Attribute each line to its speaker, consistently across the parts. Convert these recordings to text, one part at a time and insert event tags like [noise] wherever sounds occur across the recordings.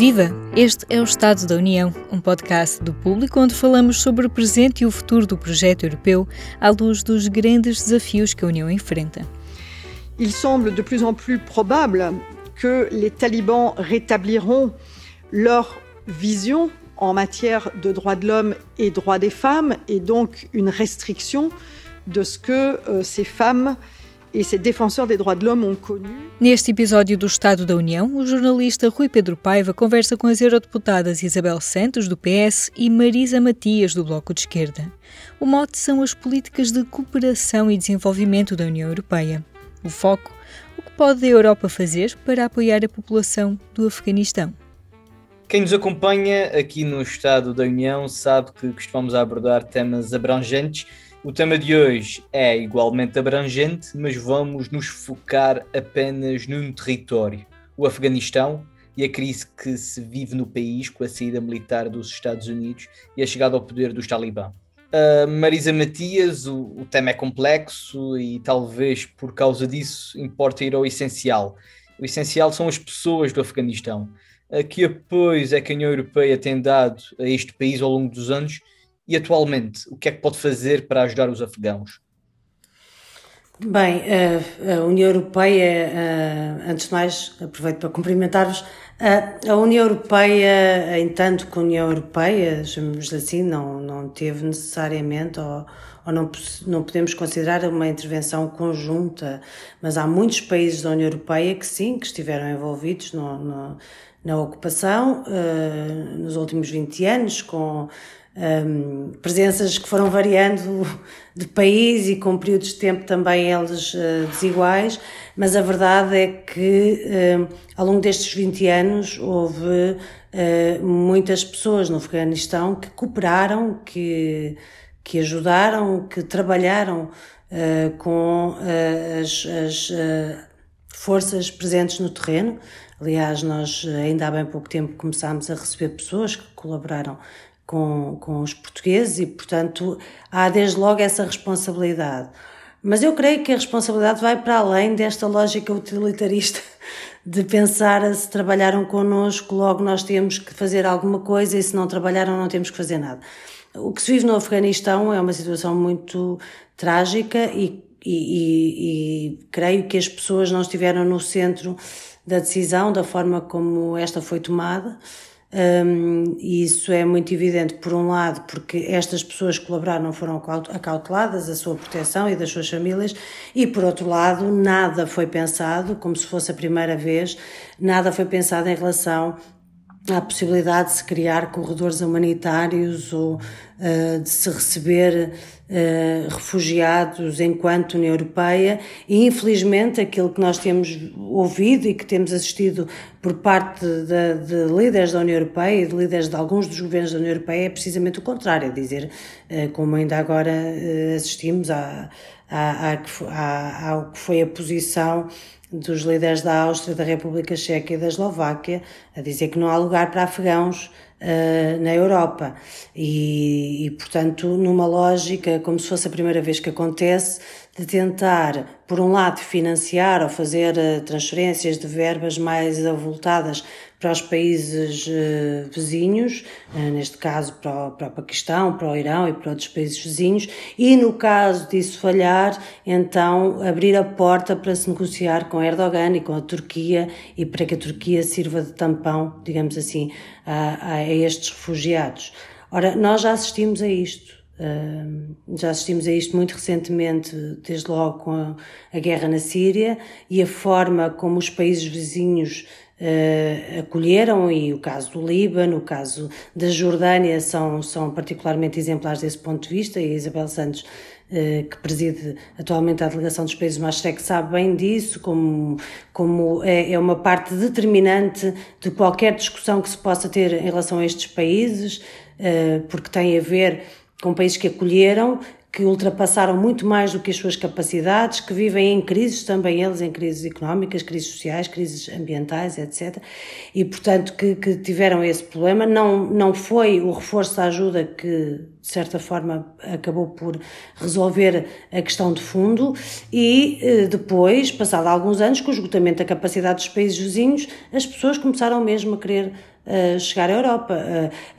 Speaker 1: Viva! Este é o Estado da União, um podcast do público onde falamos sobre o presente e o futuro do projeto europeu à luz dos grandes desafios que a União enfrenta.
Speaker 2: Il semble de plus en plus probable que les talibans rétabliront leur vision en matière de droits de l'homme et droits des femmes et donc une restriction de ce que euh, ces femmes e ces défenseurs des droits de l'homme ont connu.
Speaker 1: Neste episódio do Estado da União, o jornalista Rui Pedro Paiva conversa com as eurodeputadas Isabel Santos, do PS, e Marisa Matias, do Bloco de Esquerda. O mote são as políticas de cooperação e desenvolvimento da União Europeia. O foco, o que pode a Europa fazer para apoiar a população do Afeganistão.
Speaker 3: Quem nos acompanha aqui no Estado da União sabe que costumamos abordar temas abrangentes o tema de hoje é igualmente abrangente, mas vamos nos focar apenas num território, o Afeganistão, e a crise que se vive no país com a saída militar dos Estados Unidos e a chegada ao poder dos Talibã. Uh, Marisa Matias, o, o, tema é complexo e talvez por causa disso importa ir ao essencial. O essencial são as pessoas do Afeganistão. Uh, que apoios é que a União Europeia tem dado a este país ao longo dos anos e atualmente, o que é que pode fazer para ajudar os afegãos?
Speaker 4: Bem, a União Europeia, antes de mais, aproveito para cumprimentar-vos. A União Europeia, em tanto que a União Europeia, chamemos assim, não, não teve necessariamente, ou, ou não, não podemos considerar uma intervenção conjunta, mas há muitos países da União Europeia que sim, que estiveram envolvidos no, no, na ocupação nos últimos 20 anos, com um, presenças que foram variando de país e com períodos de tempo também eles uh, desiguais, mas a verdade é que uh, ao longo destes 20 anos houve uh, muitas pessoas no Afeganistão que cooperaram, que, que ajudaram, que trabalharam eh, com as, as forças presentes no terreno. Aliás, nós ainda há bem pouco tempo começámos a receber pessoas que colaboraram com, com os portugueses e, portanto, há desde logo essa responsabilidade. Mas eu creio que a responsabilidade vai para além desta lógica utilitarista [laughs] de pensar se trabalharam connosco, logo nós temos que fazer alguma coisa e se não trabalharam não temos que fazer nada. O que se vive no Afeganistão é uma situação muito trágica e, e, e, e creio que as pessoas não estiveram no centro da decisão, da forma como esta foi tomada. Um, e isso é muito evidente, por um lado, porque estas pessoas que colaboraram foram acauteladas, a sua proteção e das suas famílias, e por outro lado, nada foi pensado, como se fosse a primeira vez, nada foi pensado em relação à possibilidade de se criar corredores humanitários ou uh, de se receber uh, refugiados enquanto União Europeia. E infelizmente aquilo que nós temos ouvido e que temos assistido por parte de, de líderes da União Europeia e de líderes de alguns dos governos da União Europeia é precisamente o contrário, é dizer, uh, como ainda agora assistimos a, a, a, ao que foi a posição dos líderes da Áustria, da República Checa e da Eslováquia, a dizer que não há lugar para afegãos uh, na Europa. E, e, portanto, numa lógica, como se fosse a primeira vez que acontece, de tentar, por um lado, financiar ou fazer uh, transferências de verbas mais avultadas para os países uh, vizinhos, uh, neste caso para o, para o Paquistão, para o Irão e para outros países vizinhos, e no caso disso falhar, então abrir a porta para se negociar com Erdogan e com a Turquia e para que a Turquia sirva de tampão, digamos assim, a, a estes refugiados. Ora, nós já assistimos a isto. Já assistimos a isto muito recentemente, desde logo com a, a, guerra na Síria e a forma como os países vizinhos uh, acolheram, e o caso do Líbano, o caso da Jordânia são, são particularmente exemplares desse ponto de vista, e a Isabel Santos uh, que preside atualmente a delegação dos países Maastricht sabe bem disso, como, como é, é uma parte determinante de qualquer discussão que se possa ter em relação a estes países, uh, porque tem a ver com países que acolheram, que ultrapassaram muito mais do que as suas capacidades, que vivem em crises, também eles em crises económicas, crises sociais, crises ambientais, etc. E, portanto, que, que tiveram esse problema. Não, não foi o reforço da ajuda que, de certa forma, acabou por resolver a questão de fundo. E eh, depois, passado alguns anos, com o esgotamento da capacidade dos países vizinhos, as pessoas começaram mesmo a querer chegar à Europa.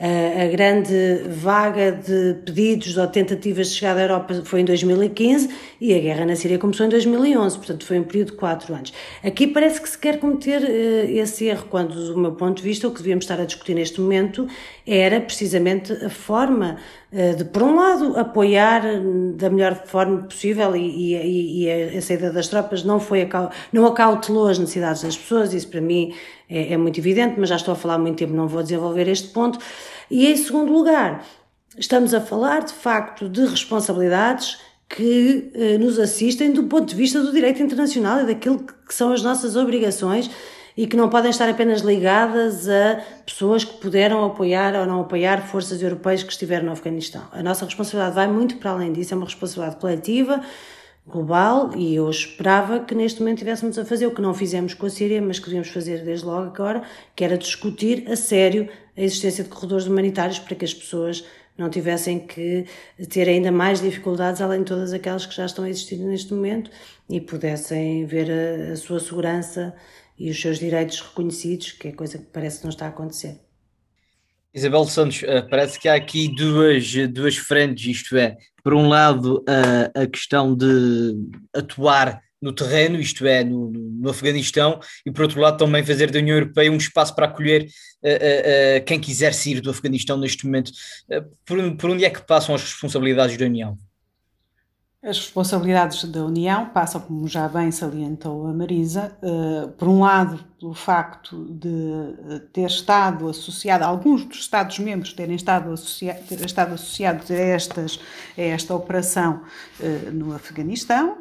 Speaker 4: A, a, grande vaga de pedidos ou tentativas de chegar à Europa foi em 2015 e a guerra na Síria começou em 2011, portanto foi um período de quatro anos. Aqui parece que se quer cometer esse erro, quando, do meu ponto de vista, o que devíamos estar a discutir neste momento era precisamente a forma de, por um lado, apoiar da melhor forma possível e, e, e a saída das tropas não foi não acautelou as necessidades das pessoas, isso para mim é, é muito evidente, mas já estou a falar há muito tempo, não vou desenvolver este ponto. E em segundo lugar, estamos a falar de facto de responsabilidades que eh, nos assistem do ponto de vista do direito internacional e daquilo que são as nossas obrigações e que não podem estar apenas ligadas a pessoas que puderam apoiar ou não apoiar forças europeias que estiveram no Afeganistão. A nossa responsabilidade vai muito para além disso, é uma responsabilidade coletiva global e eu esperava que neste momento estivéssemos a fazer o que não fizemos com a Síria, mas que devíamos fazer desde logo agora, que era discutir a sério a existência de corredores humanitários para que as pessoas não tivessem que ter ainda mais dificuldades além de todas aquelas que já estão a existir neste momento e pudessem ver a, a sua segurança e os seus direitos reconhecidos, que é coisa que parece que não está a acontecer.
Speaker 3: Isabel Santos, eh, parece que há aqui duas, duas frentes, isto é, por um lado, a, a questão de atuar no terreno, isto é, no, no, Afeganistão, e por outro lado também fazer da União Europeia um espaço para acolher uh, uh, quem quiser sair do Afeganistão neste momento. Por, por onde é que passam as responsabilidades da União?
Speaker 5: As responsabilidades da União passam, como já bem salientou a Marisa, uh, por um lado, pelo facto de eh, ter estado associado, alguns dos Estados-membros terem estado, ter estado associados a, estas, a esta operação uh, no Afeganistão.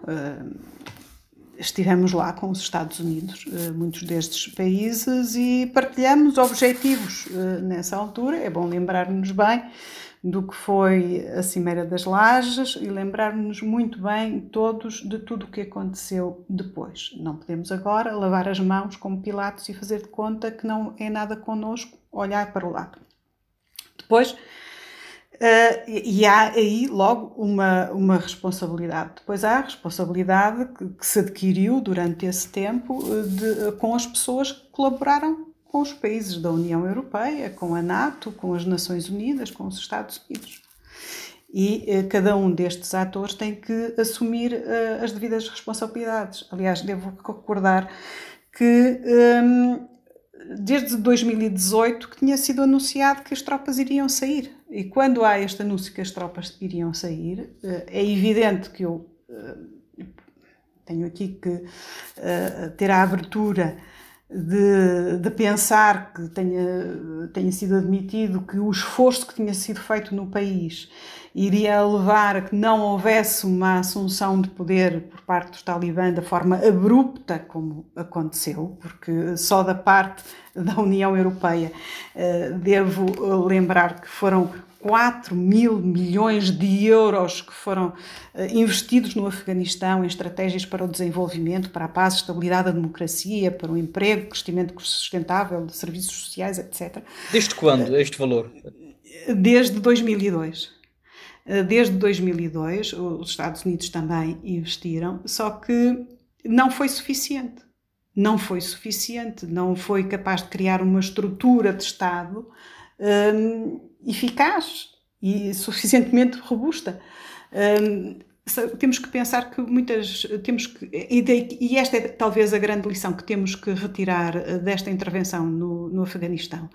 Speaker 5: Estivemos lá com os Estados Unidos, muitos destes países, e partilhamos objetivos nessa altura. É bom lembrar-nos bem do que foi a Cimeira das Lajes e lembrarmos-nos muito bem todos de tudo o que aconteceu depois. Não podemos agora lavar as mãos como Pilatos e fazer de conta que não é nada connosco olhar para o lado. Depois, Uh, e há aí logo uma, uma responsabilidade. Depois há a responsabilidade que, que se adquiriu durante esse tempo de, com as pessoas que colaboraram com os países da União Europeia, com a NATO, com as Nações Unidas, com os Estados Unidos. E eh, cada um destes atores tem que assumir eh, as devidas responsabilidades. Aliás, devo recordar que um, desde 2018 que tinha sido anunciado que as tropas iriam sair. E quando há este anúncio que as tropas iriam sair, eh, é evidente que eu tenho aqui que ter a abertura de, de, pensar que tenha, tenha sido admitido que o esforço que tinha sido feito no país iria levar a que não houvesse uma assunção de poder por parte dos talibã da forma abrupta como aconteceu, porque só da parte da União Europeia eh, devo lembrar que foram 4 mil milhões de euros que foram eh, investidos no Afeganistão em estratégias para o desenvolvimento, para a paz, estabilidade, a democracia, para o emprego, crescimento sustentável serviços sociais, etc.
Speaker 3: Desde quando este valor?
Speaker 5: Desde 2002. Eh, desde 2002, os Estados Unidos também investiram, só que não foi suficiente. Não foi suficiente, não foi capaz de criar uma estrutura de Estado um, eficaz e suficientemente robusta. Um, temos que pensar que muitas temos que e, esta é talvez a grande lição que temos que retirar eh, desta intervenção no, no Afeganistão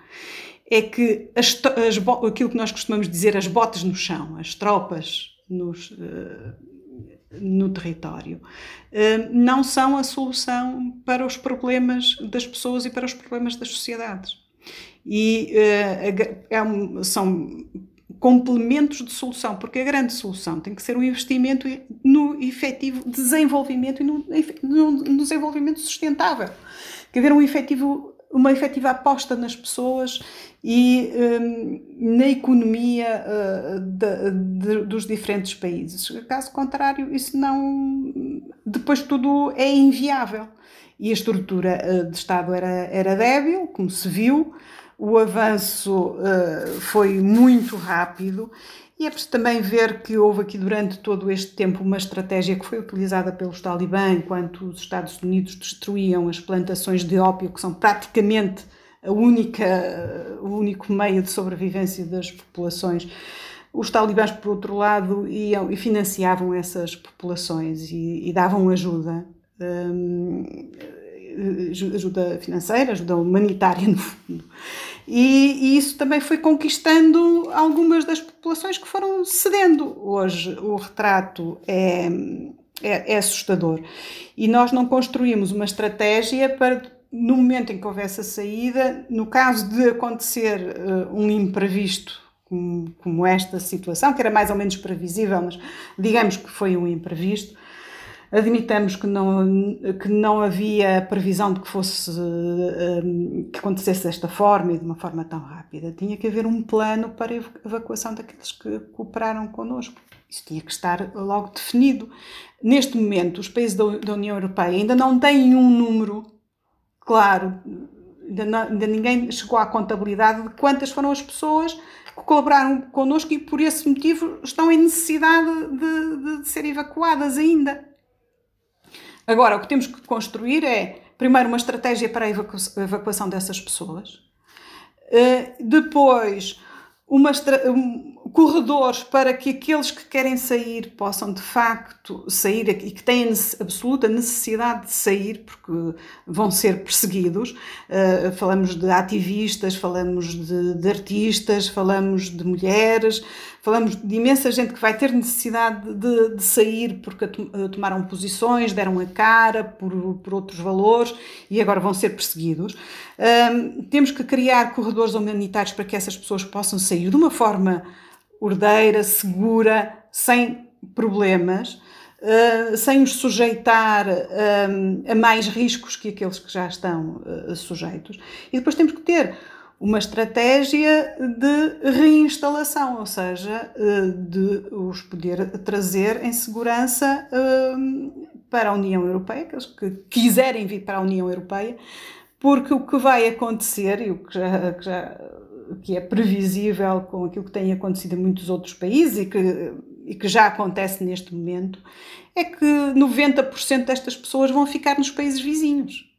Speaker 5: é que as, as, aquilo que nós costumamos dizer as botas no chão as tropas nos, uh, no território uh, não são a solução para os problemas das pessoas e para os problemas das sociedades e uh, é um, são complementos de solução, porque a grande solução tem que ser um investimento no efetivo desenvolvimento e no, no, desenvolvimento sustentável. Tem que haver um efetivo, uma efetiva aposta nas pessoas e um, na economia uh, de, de, dos diferentes países. Caso contrário, isso não. Depois tudo é inviável. E a estrutura de Estado era, era débil, como se viu o avanço uh, foi muito rápido e é preciso também ver que houve aqui durante todo este tempo uma estratégia que foi utilizada pelos talibã enquanto os Estados Unidos destruíam as plantações de ópio, que são praticamente a única, o único meio de sobrevivência das populações. Os talibãs, por outro lado, iam e financiavam essas populações e, e davam ajuda, hum, ajuda financeira, ajuda humanitária, [laughs] no fundo. E, e, isso também foi conquistando algumas das populações que foram cedendo. Hoje o retrato é, é, é assustador. E nós não construímos uma estratégia para, no momento em que houvesse a saída, no caso de acontecer uh, um imprevisto como, como, esta situação, que era mais ou menos previsível, mas digamos que foi um imprevisto, Admitamos que não, que não havia previsão de que fosse hum, que acontecesse desta forma e de uma forma tão rápida. Tinha que haver um plano para a evacuação daqueles que cooperaram connosco. Isso tinha que estar logo definido. Neste momento, os países da União Europeia ainda não têm um número claro, ainda, não, ainda ninguém chegou à contabilidade de quantas foram as pessoas que colaboraram connosco e por esse motivo estão em necessidade de, de, de ser evacuadas ainda. Agora, o que temos que construir é, primeiro, uma estratégia para a evacuação dessas pessoas, eh, depois, uma, um, corredores para que aqueles que querem sair possam de facto sair e que têm absoluta necessidade de sair porque vão ser perseguidos. Uh, falamos de ativistas, falamos de, de, artistas, falamos de mulheres, falamos de imensa gente que vai ter necessidade de, de sair porque tomaram posições, deram a cara por, por outros valores e agora vão ser perseguidos. Uh, temos que criar corredores humanitários para que essas pessoas possam sair de uma forma ordeira, segura, sem problemas, uh, sem os sujeitar uh, a mais riscos que aqueles que já estão uh, sujeitos. E depois temos que ter uma estratégia de reinstalação, ou seja, de os poder trazer em segurança para a União Europeia, aqueles que quiserem vir para a União Europeia, porque o que vai acontecer, e o que já, que já que é previsível com aquilo que tem acontecido em muitos outros países e que, e que já acontece neste momento, é que 90% destas pessoas vão ficar nos países vizinhos.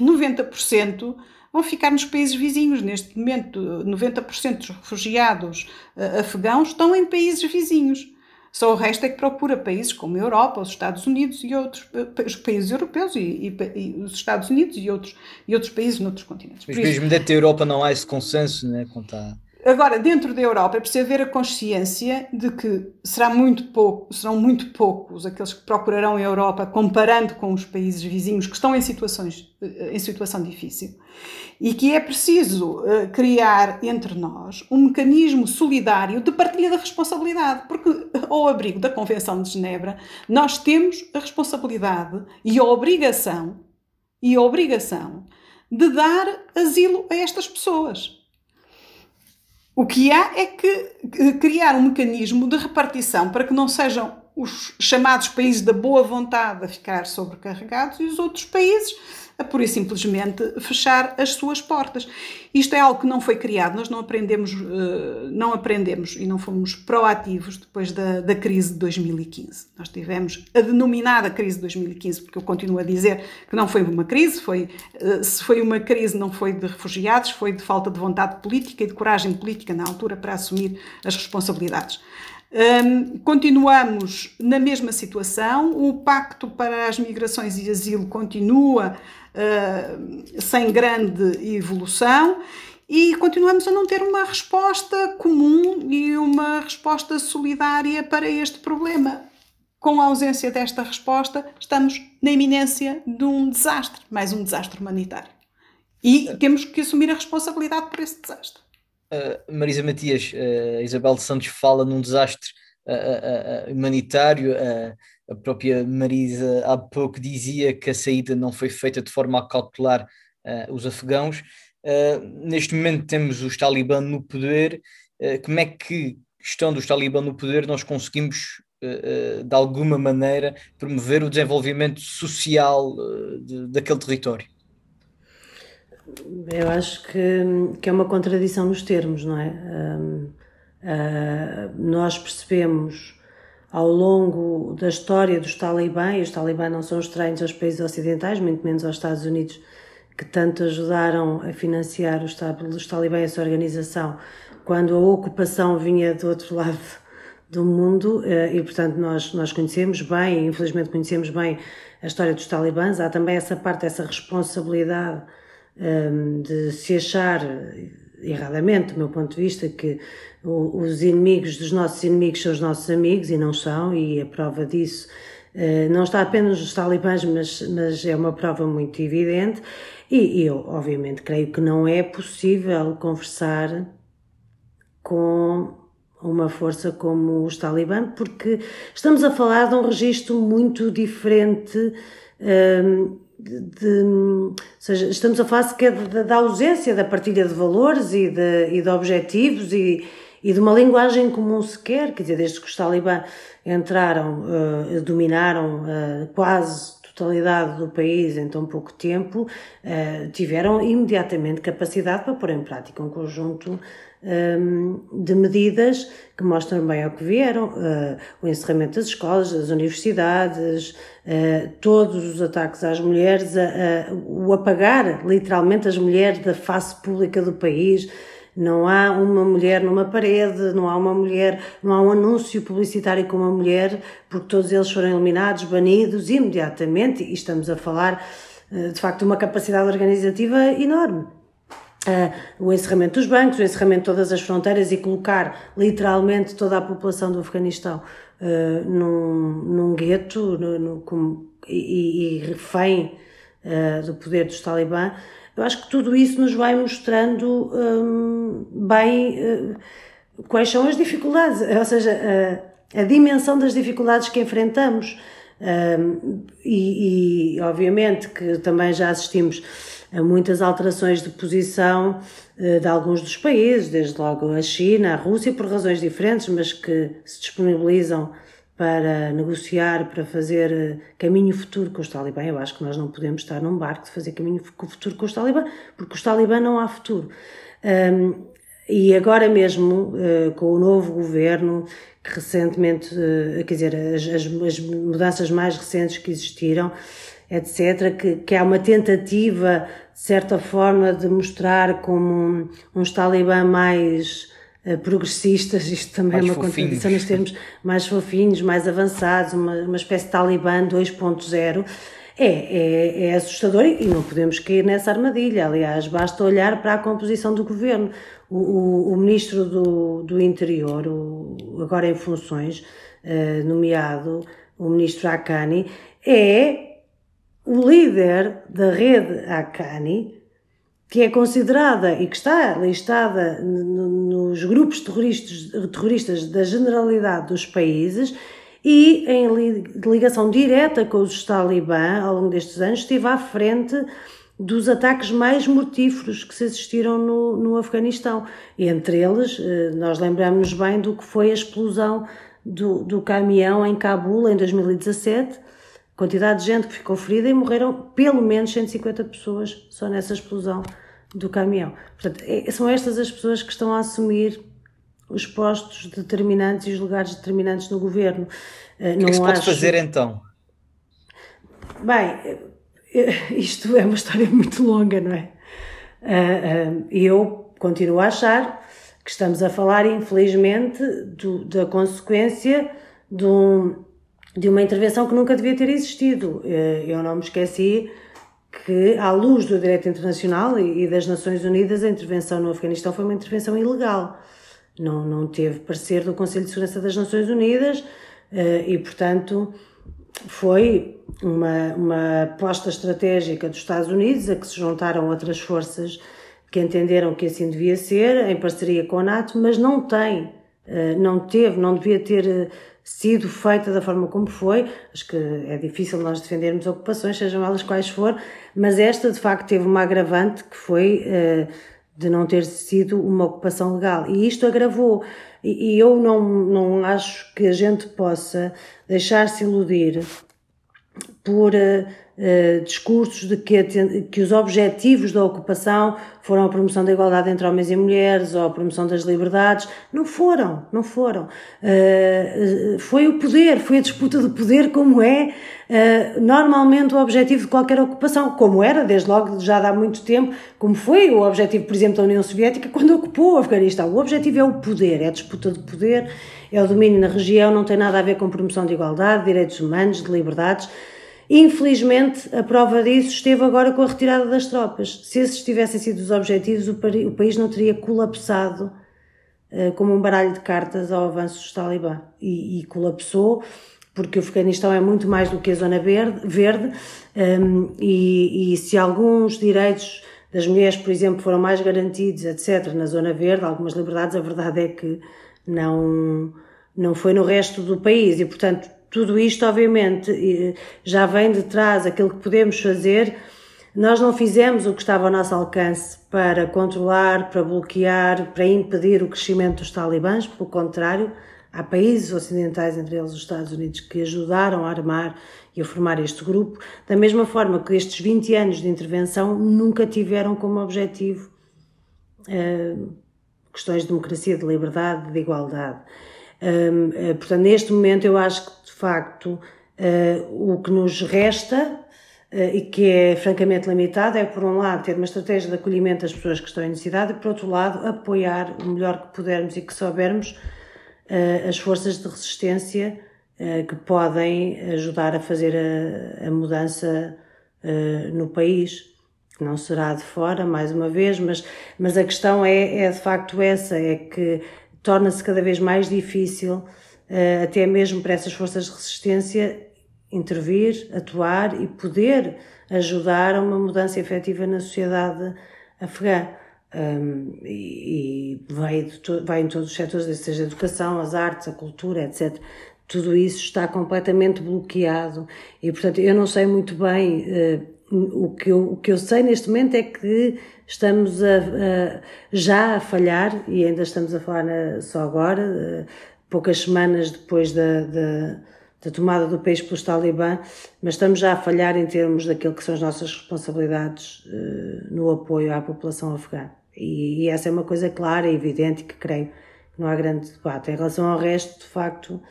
Speaker 5: 90% vão ficar nos países vizinhos. Neste momento, 90% dos refugiados uh, afegãos estão em países vizinhos. Só o resto é que procura países como a Europa, os Estados Unidos e outros os países europeus e, e, e, os Estados Unidos e outros, e outros países noutros continentes.
Speaker 3: Mas mesmo dentro da Europa não há esse consenso, né? Quanto a...
Speaker 5: Agora, dentro da Europa é preciso haver a consciência de que será muito pouco, serão muito poucos aqueles que procurarão a Europa comparando com os países vizinhos que estão em, situações, eh, em situação difícil e que é preciso uh, criar entre nós um mecanismo solidário de partilha da responsabilidade, porque ao abrigo da Convenção de Genebra nós temos a responsabilidade e a obrigação e a obrigação de dar asilo a estas pessoas. O que há é que criar um mecanismo de repartição para que não sejam os chamados países da boa vontade a ficar sobrecarregados e os outros países a pura e simplesmente fechar as suas portas. Isto é algo que não foi criado, nós não aprendemos, eh, não aprendemos e não fomos proativos depois da, da crise de 2015. Nós tivemos a denominada crise de 2015, porque eu continuo a dizer que não foi uma crise, foi, eh, se foi uma crise não foi de refugiados, foi de falta de vontade política e de coragem política na altura para assumir as responsabilidades. Um, continuamos na mesma situação, o Pacto para as Migrações e Asilo continua uh, sem grande evolução e continuamos a não ter uma resposta comum e uma resposta solidária para este problema. Com a ausência desta resposta, estamos na iminência de um desastre, mais um desastre humanitário. E temos que assumir a responsabilidade por esse desastre.
Speaker 3: Uh, Marisa Matias, uh, Isabel de Santos fala num desastre uh, humanitário. A própria Marisa há pouco dizia que a saída não foi feita de forma a cautelar os afegãos. neste momento temos os talibã no poder. como é que, estando os talibã no poder, nós conseguimos de alguma maneira promover o desenvolvimento social de, daquele território?
Speaker 4: Eu acho que, que é uma contradição nos termos, não é? Uh, nós percebemos ao longo da história dos talibã, e os talibã não são estranhos aos países ocidentais, muito menos aos Estados Unidos, que tanto ajudaram a financiar os, os talibãs essa organização, quando a ocupação vinha do outro [laughs] lado do mundo eh, e, portanto, nós, nós conhecemos bem, infelizmente conhecemos bem a história dos talibãs. Há também essa parte, essa responsabilidade ehm, de se achar, erradamente, do meu ponto de vista, que os inimigos dos nossos inimigos são os nossos amigos e não são, e a prova disso uh, não está apenas nos talibãs, mas, mas é uma prova muito evidente. E, eu, obviamente, creio que não é possível conversar com uma força como os talibã, porque estamos a falar de um registro muito diferente. Um, de, de, ou seja, estamos a falar sequer da ausência da partilha de valores e de, e de objetivos e, e de uma linguagem comum sequer, quer dizer, desde que os talibã entraram, uh, dominaram uh, quase totalidade do país em tão pouco tempo, uh, tiveram imediatamente capacidade para pôr em prática um conjunto um, de medidas que mostram bem ao que vieram, uh, o encerramento das escolas, das universidades, uh, todos os ataques às mulheres, o apagar literalmente as mulheres da face pública do país. Não há uma mulher numa parede, não há uma mulher, não há um anúncio publicitário com uma mulher, porque todos eles foram eliminados, banidos imediatamente, e estamos a falar de facto de uma capacidade organizativa enorme uh, o encerramento dos bancos, o encerramento de todas as fronteiras e colocar literalmente toda a população do Afeganistão uh, num, num gueto no, no, com, e, e, refém do poder dos talibã. Eu acho que tudo isso nos vai mostrando um, bem quais são as dificuldades, ou seja, a, a dimensão das dificuldades que enfrentamos. Um, e, e, obviamente que também já assistimos a muitas alterações de posição uh, de alguns dos países, desde logo a China, a Rússia, por razões diferentes, mas que se disponibilizam para negociar, para fazer uh, caminho futuro com os talibã. Eu acho que nós não podemos estar num barco de fazer caminho futuro com os talibã, porque os talibã não há futuro. Um, e agora mesmo, uh, com o novo governo, que recentemente, uh, quer dizer, as, as, as, mudanças mais recentes que existiram, etc., que, que há uma tentativa, de certa forma, de mostrar como um, talibã mais progressistas, isto também mais é uma fofinhos. contradição nos termos, mais fofinhos, mais avançados, uma, uma espécie de talibã 2.0 é, é, é assustador e não podemos cair nessa armadilha. Aliás, basta olhar para a composição do governo. O, o, o ministro do, do Interior, o, agora em funções, uh, nomeado, o ministro Akani, é o líder da rede Akani, que é considerada e que está listada nos grupos terroristas, terroristas da generalidade dos países e em ligação direta com os talibã ao longo destes anos esteve à frente dos ataques mais mortíferos que se assistiram no, no Afeganistão. Entre eles, eh, nós lembramos bem do que foi a explosão do, do caminhão em Cabul em 2017, quantidade de gente que ficou ferida e morreram pelo menos 150 pessoas só nessa explosão do caminhão. Portanto, é, são estas as pessoas que estão a assumir os postos determinantes e os lugares determinantes no governo.
Speaker 3: Eh, o que, é que se pode acho... fazer então?
Speaker 4: Bem, eh, [laughs] isto é uma história muito longa, não é? Eh, eu continuo a achar que estamos a falar, infelizmente, do, da consequência de, um, de uma intervenção que nunca devia ter existido. Eu não me esqueci que, à luz do direito internacional e das Nações Unidas, a intervenção no Afeganistão foi uma intervenção ilegal não, não teve parecer do Conselho de Segurança das Nações Unidas eh, e, portanto, foi uma, uma aposta estratégica dos Estados Unidos a que se juntaram outras forças que entenderam que assim devia ser, em parceria com a NATO, mas não tem, eh, não teve, não devia ter eh, sido feita da forma como foi. Acho que é difícil nós defendermos ocupações, sejam elas quais for, mas esta de facto teve uma agravante que foi de não ter sido uma ocupação legal. E isto agravou. E, e eu não, não acho que a gente possa deixar-se iludir por uh, discursos de que, que os objetivos da ocupação foram a promoção da igualdade entre homens e mulheres ou a promoção das liberdades. Não foram, não foram. Uh, foi o poder, foi a disputa do poder, como é uh, normalmente o objetivo de qualquer ocupação, como era, desde logo, já há muito tempo, como foi o objetivo, por exemplo, da União Soviética [laughs] quando ocupou o Afeganistão. O objetivo é o poder, é a disputa do poder, é o domínio na região, não tem nada a ver com promoção de igualdade, de direitos humanos, de liberdades. Infelizmente, a prova disso esteve agora com a retirada das tropas. Se esses tivessem sido os objetivos, o país não teria colapsado uh, como um baralho de cartas ao avanço dos talibã. E, e, colapsou porque o Afeganistão é muito mais do que a zona verde, verde um, e, e se alguns direitos das mulheres, por exemplo, foram mais garantidos, etc., na zona verde, algumas liberdades, a verdade é que não, não foi no resto do país. E, portanto, tudo isto, obviamente, já vem de trás aquilo que podemos fazer. Nós não fizemos o que estava ao nosso alcance para controlar, para bloquear, para impedir o crescimento dos talibãs, pelo contrário, há países ocidentais, entre eles os Estados Unidos, que ajudaram a armar e a formar este grupo, da mesma forma que estes 20 anos de intervenção nunca tiveram como objetivo uh, questões de democracia, de liberdade, de igualdade. Uh, portanto, neste momento eu acho que facto, uh, o que nos resta e que é francamente limitado é, por um lado, ter uma estratégia de acolhimento das pessoas que estão em necessidade e, por outro lado, apoiar o melhor que pudermos e que soubermos as forças de resistência que podem ajudar a fazer a, a mudança no país. Não será de fora, mais uma vez, mas, mas a questão é, é de facto essa: é que torna-se cada vez mais difícil eh, até mesmo para essas forças de resistência intervir, atuar e poder ajudar a uma mudança efetiva na sociedade afegã. Um, e, e vai, vai em todos os setores, seja a educação, as artes, a cultura, etc. Tudo isso está completamente bloqueado e, portanto, eu não sei muito bem. Uh, o, que eu, o que eu sei neste momento é que estamos a, a, já a falhar, e ainda estamos a falar na, só agora, poucas semanas depois da, da, da, tomada do país pelos talibã, mas estamos já a falhar em termos daquilo que são as nossas responsabilidades uh, no apoio à população afegã. E, essa é uma coisa clara e evidente que creio que não há grande debate. Em relação ao resto, de facto, uh,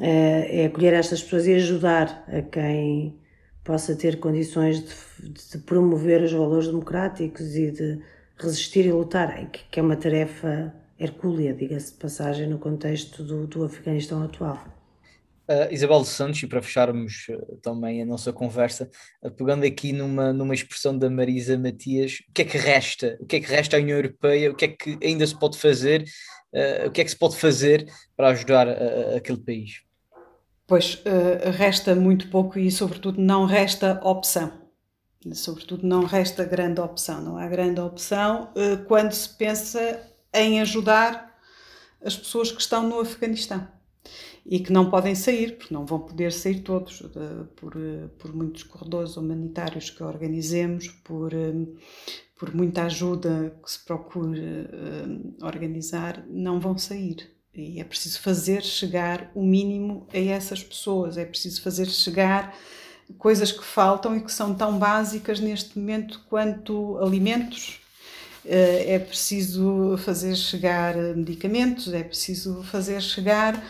Speaker 4: é acolher estas pessoas e ajudar a quem possa ter condições de, de promover os valores democráticos e de resistir e lutar, que é uma tarefa hercúlea, diga-se de passagem, no contexto do, do Afeganistão atual.
Speaker 3: Uh, Isabel Santos, e para fecharmos uh, também a nossa conversa, uh, pegando aqui numa, numa expressão da Marisa Matias, o que é que resta? O que é que resta à União Europeia? O que é que ainda se pode fazer? o que é que se pode fazer para ajudar aquele país?
Speaker 5: Pois, resta muito pouco e, sobretudo, não resta opção. Sobretudo, não resta grande opção. Não há grande opção quando se pensa em ajudar as pessoas que estão no Afeganistão e que não podem sair, porque não vão poder sair todos, por, por muitos corredores humanitários que organizemos, por, por muita ajuda que se procure eh, organizar, não vão sair. E é preciso fazer chegar o mínimo a essas pessoas, é preciso fazer chegar coisas que faltam e que são tão básicas neste momento quanto alimentos, eh, é preciso fazer chegar medicamentos, é preciso fazer chegar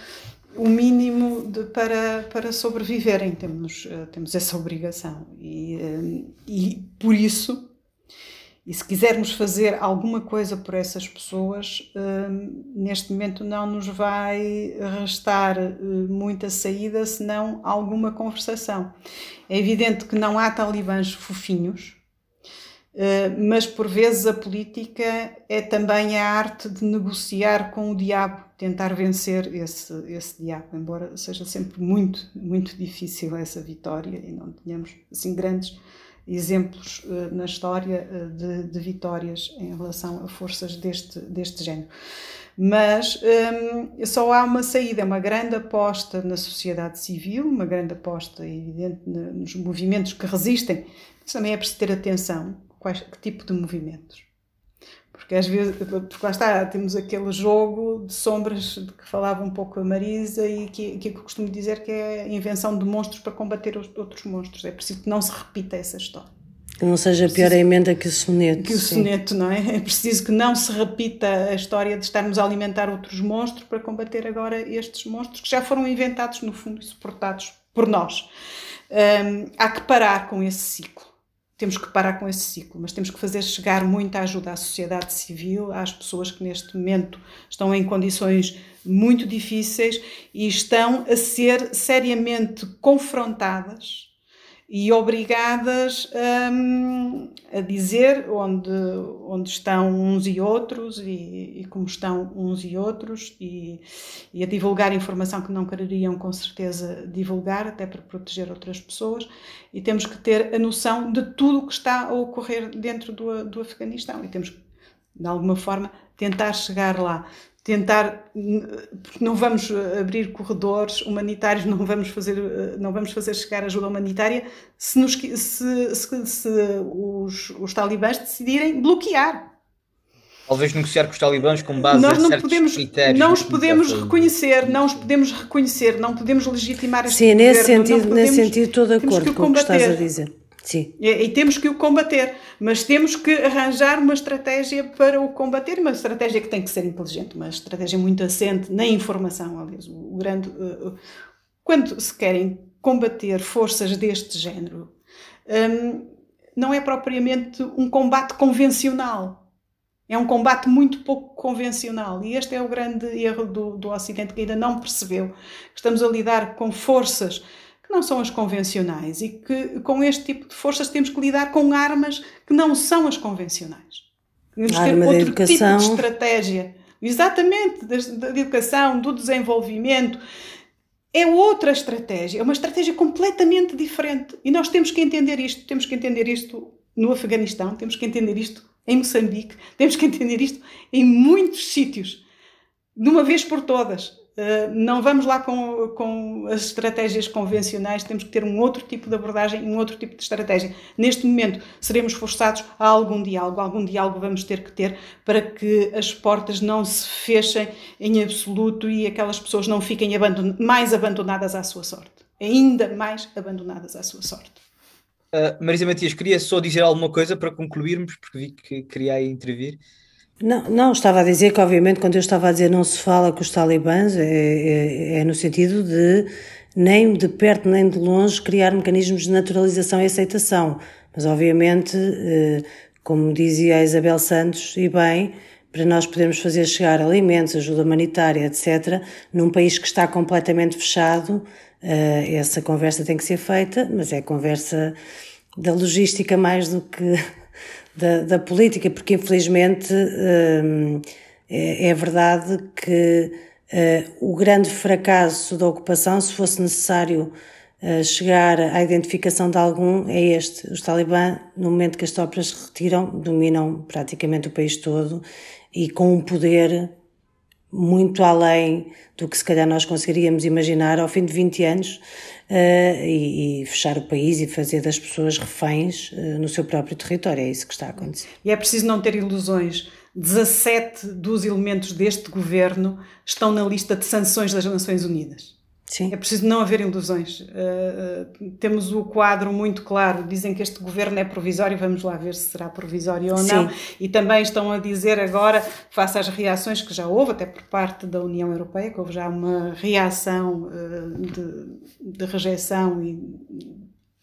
Speaker 5: o mínimo de, para, para sobreviverem. Temos, eh, temos essa obrigação. E, eh, e por isso, e se quisermos fazer alguma coisa por essas pessoas, neste momento não nos vai restar muita saída senão alguma conversação. É evidente que não há talibãs fofinhos, eh, mas por vezes a política é também a arte de negociar com o diabo, tentar vencer esse, esse diabo, embora seja sempre muito, muito difícil essa vitória e não tenhamos assim grandes exemplos uh, na história uh, de, de, vitórias em relação a forças deste, deste género. Mas um, só há uma saída, é uma grande aposta na sociedade civil, uma grande aposta, evidente, nos movimentos que resistem, mas também é preciso ter atenção quais, que tipo de movimentos. porque às vezes, porque lá está, temos aquele jogo de sombras de que falava um pouco a Marisa e que, que eu costumo dizer que é a invenção de monstros para combater os outros monstros. É preciso que não se repita essa história.
Speaker 4: Que não seja pior a emenda que o soneto.
Speaker 5: Que o sim. soneto, não é? É preciso que não se repita a história de estarmos a alimentar outros monstros para combater agora estes monstros que já foram inventados, no fundo, e suportados por nós. Um, há que parar com esse ciclo temos que parar com esse ciclo, mas temos que fazer chegar muita ajuda à sociedade civil, às pessoas que neste momento estão em condições muito difíceis e estão a ser seriamente confrontadas e obrigadas um, a dizer onde, onde estão uns e outros e, e como estão uns e outros e, e, a divulgar informação que não quereriam com certeza divulgar, até para proteger outras pessoas. E temos que ter a noção de tudo o que está a ocorrer dentro do, do Afeganistão e temos que, de alguma forma, tentar chegar lá tentar porque não vamos abrir corredores humanitários não vamos fazer não vamos fazer chegar ajuda humanitária se, nos, se, se, se os, os talibãs decidirem bloquear.
Speaker 3: Talvez negociar com os talibãs com base
Speaker 5: nós
Speaker 3: não
Speaker 5: podemos
Speaker 3: critérios
Speaker 5: não os podemos reconhecer não os podemos reconhecer não podemos legitimar este
Speaker 4: sim
Speaker 5: governo,
Speaker 4: nesse sentido
Speaker 5: podemos,
Speaker 4: nesse sentido estou de acordo com o que estás a dizer Sim.
Speaker 5: E, e, temos que o combater, mas temos que arranjar uma estratégia para o combater, uma estratégia que tem que ser inteligente, uma estratégia muito assente na informação. Aliás, o grande. Uh, quando se querem combater forças deste género, um, não é propriamente um combate convencional. É um combate muito pouco convencional. E este é o grande erro do, do Ocidente, que ainda não percebeu. Estamos a lidar com forças que não são as convencionais e que com este tipo de forças temos que lidar com armas que não são as convencionais.
Speaker 4: Temos que ter outro tipo
Speaker 5: de estratégia. Exatamente, da, da educação, do desenvolvimento. É outra estratégia, é uma estratégia completamente diferente. E nós temos que entender isto, temos que entender isto no Afeganistão, temos que entender isto em Moçambique, temos que entender isto em muitos sítios, de uma vez por todas. Uh, não vamos lá com, com as estratégias convencionais, temos que ter um outro tipo de abordagem, um outro tipo de estratégia. Neste momento, seremos forçados a algum diálogo, algum diálogo vamos ter que ter para que as portas não se fechem em absoluto e aquelas pessoas não fiquem abandon mais abandonadas à sua sorte, ainda mais abandonadas à sua sorte.
Speaker 3: Uh, Marisa Matias, queria só dizer alguma coisa para concluirmos, porque vi que queria aí intervir.
Speaker 4: Não, não, estava a dizer que, obviamente, quando eu estava a dizer não se fala com os talibãs, é, é, é no sentido de nem de perto nem de longe criar mecanismos de naturalização e aceitação. Mas, obviamente, eh, como dizia a Isabel Santos, e bem, para nós podermos fazer chegar alimentos, ajuda humanitária, etc., num país que está completamente fechado, eh, essa conversa tem que ser feita, mas é conversa da logística mais do que da, da política, porque infelizmente hum, é, é, verdade que uh, o grande fracasso da ocupação, se fosse necessário uh, chegar à identificação de algum, é este. Os talibã, no momento que as tropas se retiram, dominam praticamente o país todo e com um poder muito além do que se calhar nós conseguiríamos imaginar ao fim de 20 anos uh, e, e, fechar o país e fazer das pessoas reféns uh, no seu próprio território. É isso que está a acontecer.
Speaker 5: E é preciso não ter ilusões. 17 dos elementos deste governo estão na lista de sanções das Nações Unidas.
Speaker 4: Sim.
Speaker 5: É preciso não haver ilusões. Uh, temos o quadro muito claro. Dizem que este governo é provisório, vamos lá ver se será provisório ou não. Sim. E também estão a dizer agora, face às reações que já houve, até por parte da União Europeia, que houve já uma reação uh, de, de rejeição e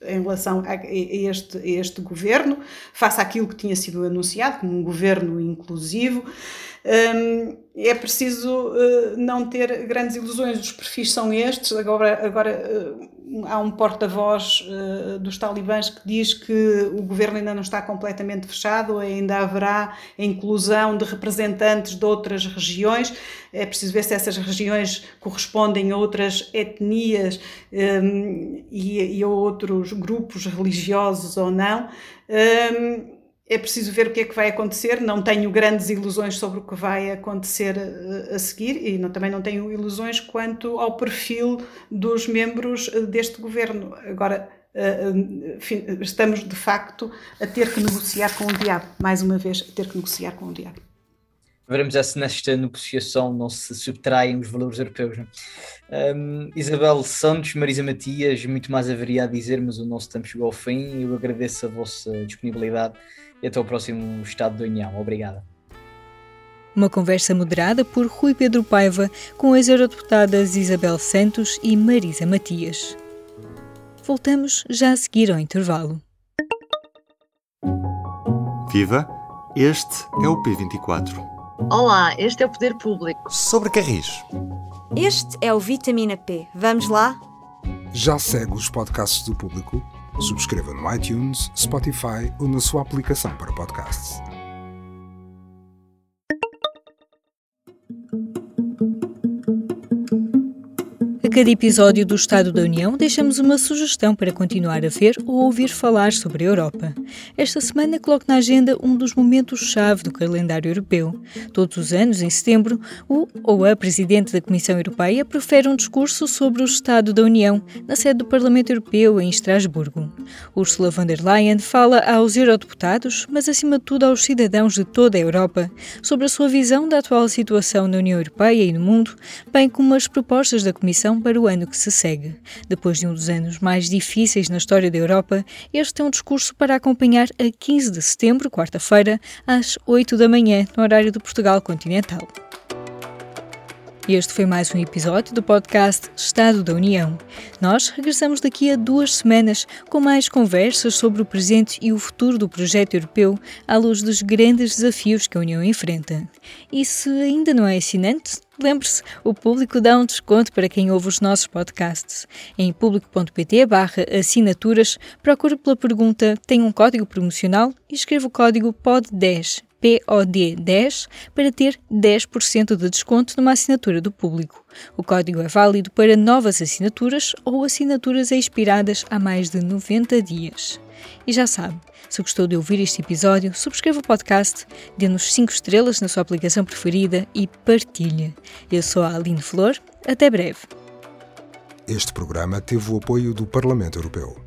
Speaker 5: em relação a este, a este governo, face àquilo que tinha sido anunciado como um governo inclusivo. Um, é preciso uh, não ter grandes ilusões, os perfis são estes. Agora, agora uh, há um porta-voz uh, dos talibãs que diz que o governo ainda não está completamente fechado, ainda haverá a inclusão de representantes de outras regiões. É preciso ver se essas regiões correspondem a outras etnias um, e, a outros grupos religiosos ou não. Um, é preciso ver o que é que vai acontecer. Não tenho grandes ilusões sobre o que vai acontecer eh, a seguir e não, também não tenho ilusões quanto ao perfil dos membros eh, deste governo. Agora, eh, estamos de facto a ter que negociar com o diabo, mais uma vez, a ter que negociar com o diabo.
Speaker 3: veremos se nesta negociação não se subtraem os valores europeus. Um, Isabel Santos, Marisa Matias, muito mais haveria a dizer, mas o nosso tempo chegou ao fim. Eu agradeço a vossa disponibilidade e até o próximo Estado da União. Obrigada.
Speaker 1: Uma conversa moderada por Rui Pedro Paiva com as eurodeputadas Isabel Santos e Marisa Matias. Voltamos já a seguir ao intervalo.
Speaker 6: Viva! Este é o P24.
Speaker 7: Olá, este é o Poder Público.
Speaker 6: Sobre Carris.
Speaker 8: Este é o Vitamina P. Vamos lá?
Speaker 9: Já segue os podcasts do Público? Subscreva no iTunes, Spotify ou na sua aplicação para podcasts.
Speaker 1: Cada episódio do Estado da União, deixamos uma sugestão para continuar a ver ou ouvir falar sobre a Europa. Esta semana coloco na agenda um dos momentos-chave do calendário europeu. Todos os anos, em setembro, o ou a Presidente da Comissão Europeia profere um discurso sobre o Estado da União na sede do Parlamento Europeu, em Estrasburgo. Ursula von der Leyen fala aos eurodeputados, mas acima de tudo aos cidadãos de toda a Europa, sobre a sua visão da atual situação na União Europeia e no mundo, bem como as propostas da Comissão para o ano que se segue. Depois de um dos anos mais difíceis na história da Europa, este é um discurso para acompanhar a 15 de setembro, quarta-feira, às 8 da manhã, no horário do Portugal continental. Este foi mais um episódio do podcast Estado da União. Nós regressamos daqui a duas semanas com mais conversas sobre o presente e o futuro do projeto europeu à luz dos grandes desafios que a União enfrenta. E se ainda não é assinante, Lembre-se, o público dá um desconto para quem ouve os nossos podcasts. Em público.pt barra assinaturas, procure pela pergunta Tem um código promocional e escreva o código POD10, POD10, para ter 10% de desconto numa assinatura do público. O código é válido para novas assinaturas ou assinaturas expiradas há mais de 90 dias. E já sabe, se gostou de ouvir este episódio, subscreva o podcast, dê-nos 5 estrelas na sua aplicação preferida e partilhe. Eu sou a Aline Flor, até breve.
Speaker 9: Este programa teve o apoio do Parlamento Europeu.